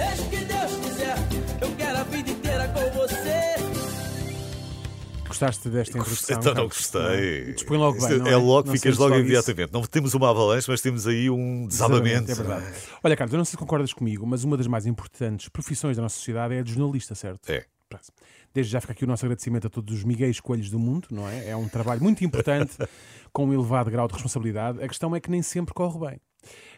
Seja o que Deus quiser, eu quero a vida inteira com você. Gostaste desta introdução? Então não gostei. Dispõe logo bem, é é? logo, Não ficas logo imediatamente. Não temos uma avalanche, mas temos aí um desabamento. É verdade. Olha, Carlos, eu não sei se concordas comigo, mas uma das mais importantes profissões da nossa sociedade é a de jornalista, certo? É. Desde já fica aqui o nosso agradecimento a todos os Miguéis Coelhos do mundo, não é? É um trabalho muito importante, com um elevado grau de responsabilidade. A questão é que nem sempre corre bem.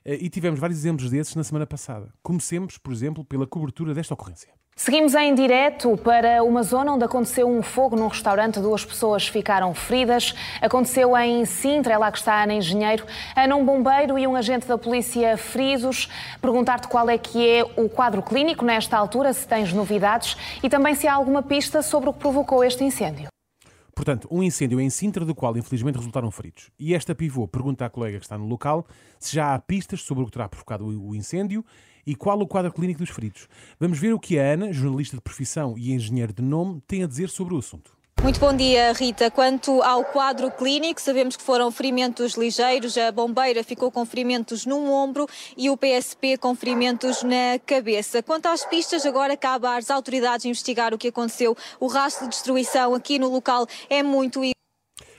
Eh, E tivemos vários exemplos desses na semana passada. Comecemos, por exemplo, pela cobertura desta ocorrência. Seguimos em direto para uma zona onde aconteceu um fogo num restaurante. Duas pessoas ficaram feridas. Aconteceu em Sintra, é lá que está Ana Engenheiro. Ana, um bombeiro e um agente da polícia feridos. Perguntar-te qual é que é o quadro clínico nesta altura, se tens novidades e também se há alguma pista sobre o que provocou este incêndio. Portanto, um incêndio em Sintra, do qual infelizmente resultaram feridos. E esta pivô pergunta à colega que está no local se já há pistas sobre o que terá provocado o incêndio e qual o quadro clínico dos feridos. Vamos ver o que a Ana, jornalista de profissão e engenheiro de nome, tem a dizer sobre o assunto. Muito bom dia, Rita. Quanto ao quadro clínico, sabemos que foram ferimentos ligeiros. A bombeira ficou com ferimentos num ombro e o PSP com ferimentos na cabeça. Quanto às pistas, agora cabe às autoridades investigar o que aconteceu. O rastro de destruição aqui no local é muito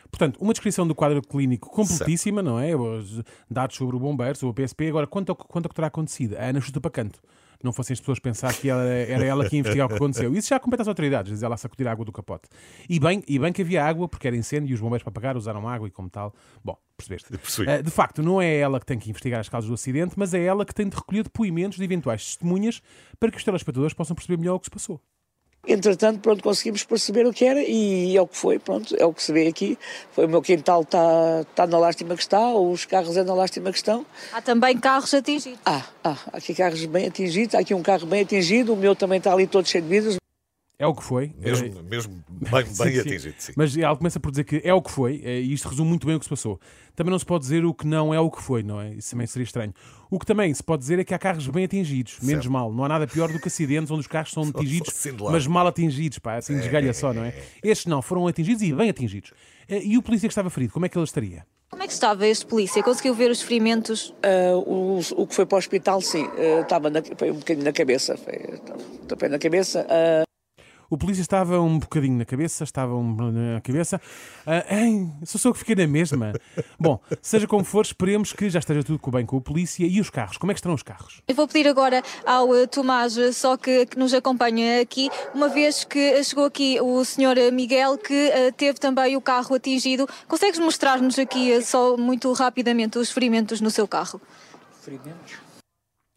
Portanto, uma descrição do quadro clínico completíssima, não é? Os dados sobre o bombeiro, sobre o PSP. Agora, quanto ao, quanto ao que terá acontecido? A Ana chuta para canto. Não fossem as pessoas pensar que ela- era ela que ia investigar o que aconteceu. Isso já compete às autoridades, diz ela a sacudir a água do capote. E bem, e bem que havia água, porque era incêndio e os bombeiros para apagar usaram água e como tal. Bom, percebeste? Eh, de facto, não é ela que tem que investigar as causas do acidente, mas é ela que tem de recolher depoimentos de eventuais testemunhas para que os telespectadores possam perceber melhor o que se passou. Entretanto, pronto, conseguimos perceber o que era e é o que foi, pronto, é o que se vê aqui. Foi o meu quintal está tá na lástima que está, os carros é na lástima que estão. Há também carros atingidos. Ah, ah, há aqui carros bem atingidos, há aqui um carro bem atingido, o meu também está ali todo cheio de vidros. É o que foi. Eh, Mesmo, mesmo bem, Sim, bem sim. atingido. Sim. Mas ela começa por dizer que é o que foi, eh, e isto resume muito bem o que se passou. Também não se pode dizer o que não é o que foi, não é? Isso também seria estranho. O que também se pode dizer é que há carros bem atingidos, menos mal. Não há nada pior do que acidentes onde os carros são atingidos, assim mas mal atingidos, pá, assim desgalha só, não é? Estes não, foram atingidos e bem atingidos. Eh, E o polícia que estava ferido, como é que ele estaria? Como é que estava este polícia? Conseguiu ver os ferimentos? Ah, o, o que foi para o hospital, sim, ah, estava na, foi um bocadinho na cabeça, foi tapei na cabeça. ah, O polícia estava um bocadinho na cabeça, estava um na cabeça. Ah, ai, sou só que fiquei na mesma. Bom, seja como for, esperemos que já esteja tudo bem com o polícia e os carros. Como é que estão os carros? Eu vou pedir agora ao eh, Tomás, eh, só que, que nos acompanha aqui, uma vez que chegou aqui o senhor Miguel, que eh, teve também o carro atingido. Consegues mostrar-nos aqui, só muito rapidamente, os ferimentos no seu carro?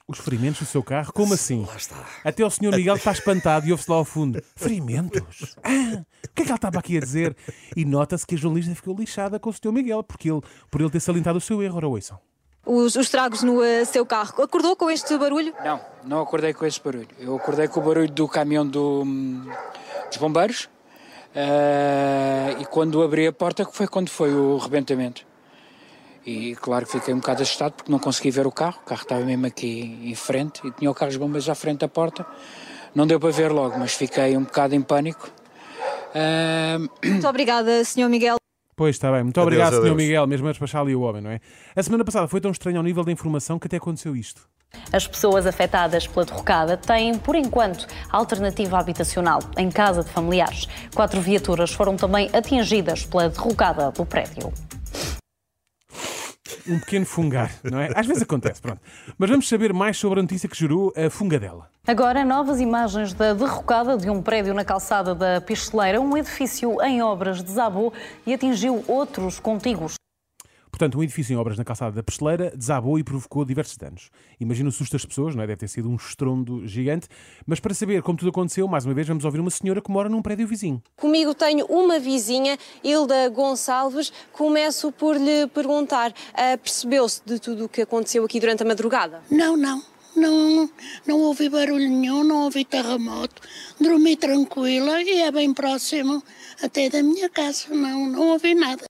Os ferimentos do seu carro? Como assim? Lá está. Até o senhor Miguel está espantado e ouve-se lá ao fundo. Ferimentos? Ah, o que é que ele estava aqui a dizer? E nota-se que a jornalista ficou lixada com o senhor Miguel, porque ele, por ele ter salientado o seu erro. Ora, ouçam. Os, os tragos no eh, seu carro. Acordou com este barulho? Não, não acordei com esse barulho. Eu acordei com o barulho do caminhão do, dos bombeiros eh, e quando abri a porta que foi quando foi o rebentamento. E claro que fiquei um bocado assustado porque não consegui ver o carro. O carro estava mesmo aqui em frente e tinha o carro dos bombeiros à frente da porta. Não deu para ver logo, mas fiquei um bocado em pânico. Eh, Muito obrigada, senhor Miguel. Pois está bem, muito Adeus, obrigado, senhor adeus. Miguel, mesmo a despachar ali o homem, não é? A semana passada foi tão estranho ao nível da informação que até aconteceu isto. As pessoas afetadas pela derrocada têm, por enquanto, alternativa habitacional em casa de familiares. Quatro viaturas foram também atingidas pela derrocada do prédio. Um pequeno fungar, não é? Às vezes acontece, pronto. Mas vamos saber mais sobre a notícia que gerou a fungadela. Agora, novas imagens da derrocada de um prédio na calçada da Pisteleira. Um edifício em obras desabou e atingiu outros contíguos. Portanto, um edifício em obras na calçada da Pesteleira desabou e provocou diversos danos. Imagina o susto das pessoas, não é? Deve ter sido um estrondo gigante. Mas para saber como tudo aconteceu, mais uma vez vamos ouvir uma senhora que mora num prédio vizinho. Comigo tenho uma vizinha, Hilda Gonçalves. Começo por lhe perguntar: ah, percebeu-se de tudo o que aconteceu aqui durante a madrugada? Não, não. Não, não ouvi barulho nenhum, não ouvi terremoto. Dormi tranquila e é bem próximo até da minha casa. Não, não ouvi nada.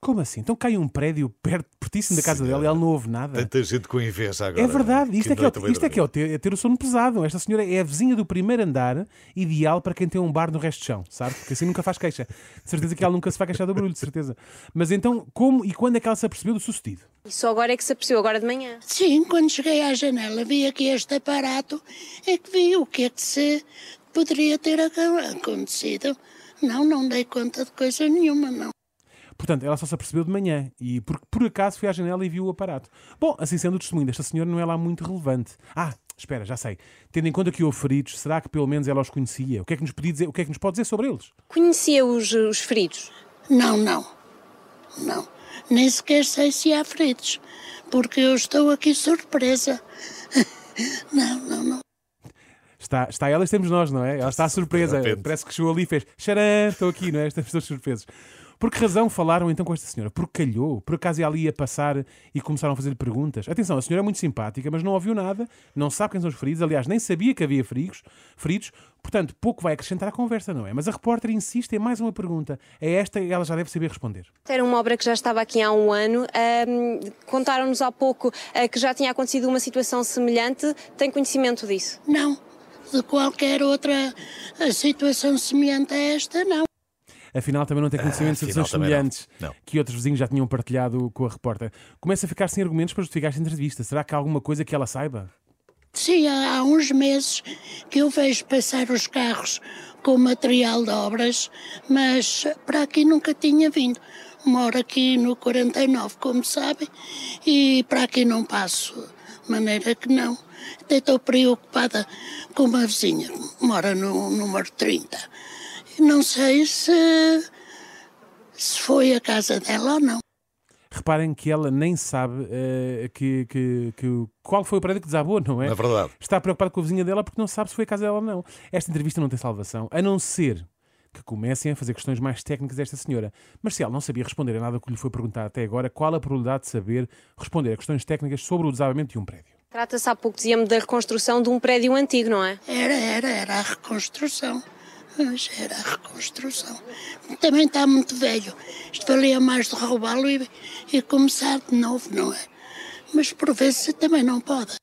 Como assim? Então cai um prédio perto, pertíssimo da casa dela e ela não ouve nada. Tanta gente com inveja agora. É verdade, isto, é que, é, o- isto é, que é, o ter, é ter o sono pesado. Esta senhora é a vizinha do primeiro andar, ideal para quem tem um bar no resto de chão, sabe? Porque assim nunca faz queixa. De certeza que ela nunca se vai queixar do barulho, de certeza. Mas então, como e quando é que ela se apercebeu do sucedido? E só agora é que se apercebeu, agora de manhã. Sim, quando cheguei à janela, vi aqui este aparato, é que vi o que é que se poderia ter ac- acontecido. Não, não dei conta de coisa nenhuma, não. Portanto, ela só se apercebeu de manhã e por, por acaso foi à janela e viu o aparato. Bom, assim sendo o testemunho desta senhora não é lá muito relevante. Ah, espera, já sei. Tendo em conta que houve feridos, será que pelo menos ela os conhecia? O que é que nos, podia dizer, o que é que nos pode dizer sobre eles? Conhecia os, os feridos? Não, não. Não. Nem sequer sei se há feridos, porque eu estou aqui surpresa. Não, não, não. Está, está ela e estamos nós, não é? Ela está surpresa. Parece que chegou ali e fez xarã, estou aqui, não é? Estamos todos surpresos. Por que razão falaram então com esta senhora? Porque calhou? Por acaso ela ia passar e começaram a fazer-lhe perguntas? Atenção, a senhora é muito simpática, mas não ouviu nada, não sabe quem são os feridos, aliás, nem sabia que havia feridos, feridos, portanto, pouco vai acrescentar à conversa, não é? Mas a repórter insiste em mais uma pergunta. É esta e ela já deve saber responder. Era uma obra que já estava aqui há um ano. Ahm, Contaram-nos há pouco ah, que já tinha acontecido uma situação semelhante. Tem conhecimento disso? Não. De qualquer outra eh, situação semelhante a esta, não. Afinal, também não tem conhecimento de afinal, situações não. semelhantes Não. que outros vizinhos já tinham partilhado com a repórter. Começa a ficar sem argumentos para justificar esta entrevista. Será que há alguma coisa que ela saiba? Sim, há, há uns meses que eu vejo passar os carros com material de obras, mas para aqui nunca tinha vindo. Moro aqui no 49, como sabem, e para aqui não passo, de maneira que não. Até estou preocupada com uma vizinha que mora no número 30. Não sei se, se foi a casa dela ou não. Reparem que ela nem sabe eh, que, que- que- qual foi o prédio que desabou, não é? É verdade. Está preocupada com a vizinha dela porque não sabe se foi a casa dela ou não. Esta entrevista não tem salvação, a não ser que comecem a fazer questões mais técnicas desta senhora. Mas se ela não sabia responder a nada que lhe foi perguntado até agora, qual a probabilidade de saber responder a questões técnicas sobre o desabamento de um prédio? Trata-se há pouco, dizia-me, da reconstrução de um prédio antigo, não é? Era, era, era a reconstrução. Mas era a reconstrução. Também está muito velho. Isto valia mais de roubá-lo e, e começar de novo, não é? Mas por vezes também não pode.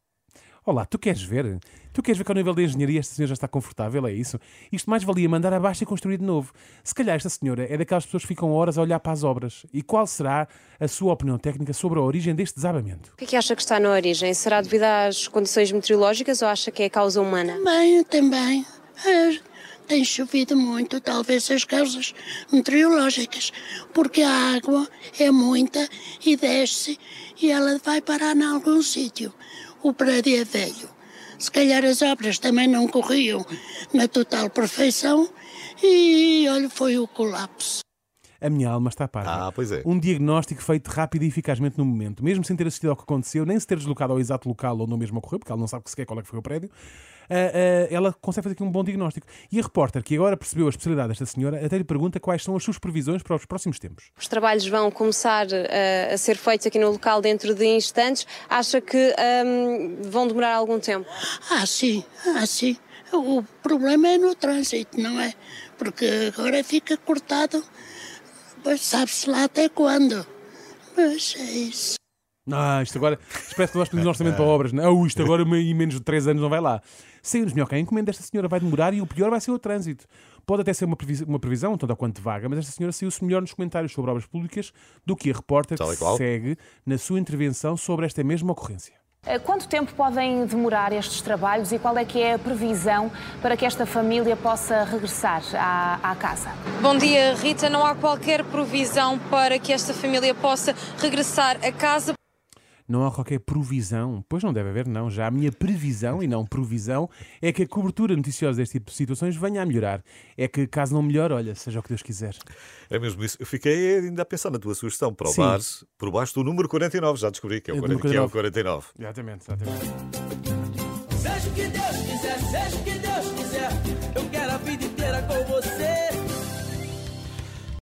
Olá, tu queres ver? Tu queres ver que ao nível da engenharia esta senhora já está confortável? É isso? Isto mais valia mandar abaixo e construir de novo. Se calhar esta senhora é daquelas pessoas que ficam horas a olhar para as obras. E qual será a sua opinião técnica sobre a origem deste desabamento? O que é que acha que está na origem? Será devido às condições meteorológicas ou acha que é causa humana? Também, também. ah, tem chovido muito, talvez as causas meteorológicas, porque a água é muita e desce e ela vai parar em algum sítio. O prédio é velho. Se calhar as obras também não corriam na total perfeição e, olha, foi o colapso. A minha alma está parva. Ah, pois é. Um diagnóstico feito rápido e eficazmente no momento, mesmo sem ter assistido ao que aconteceu, nem se ter deslocado ao exato local onde o mesmo ocorreu, porque ela não sabe sequer qual é que foi o prédio, ah, ah, ela consegue fazer aqui um bom diagnóstico. E a repórter, que agora percebeu a especialidade desta senhora, até lhe pergunta quais são as suas previsões para os próximos tempos. Os trabalhos vão começar eh, a ser feitos aqui no local dentro de instantes. Acha que ahm, vão demorar algum tempo? Ah, sim, ah, sim. O problema é no trânsito, não é? Porque agora fica cortado, sabe-se lá até quando. Mas é isso. Ah, isto agora. Isto parece que nós pedimos um orçamento para obras, não é? Ah, isto agora em menos de 3 anos não vai lá. Saiu-nos melhor que a encomenda desta senhora vai demorar e o pior vai ser o trânsito. Pode até ser uma previsão, uma previsão tanto ou quanto vaga, mas esta senhora saiu-se melhor nos comentários sobre obras públicas do que a repórter que segue na sua intervenção sobre esta mesma ocorrência. Eh, Quanto tempo podem demorar estes trabalhos e qual é que é a previsão para que esta família possa regressar à, à casa? Bom dia, Rita. Não há qualquer provisão para que esta família possa regressar a casa. Não há qualquer provisão. Pois não deve haver, não. Já a minha previsão, e não provisão, é que a cobertura noticiosa deste tipo de situações venha a melhorar. É que, caso não melhore, olha, seja o que Deus quiser. É mesmo isso. Eu fiquei ainda a pensar na tua sugestão para o bar por baixo do número 49. Já descobri que é o, É do 40, que é o 49. 49. Exatamente, exatamente. Seja o que Deus quiser, seja o que Deus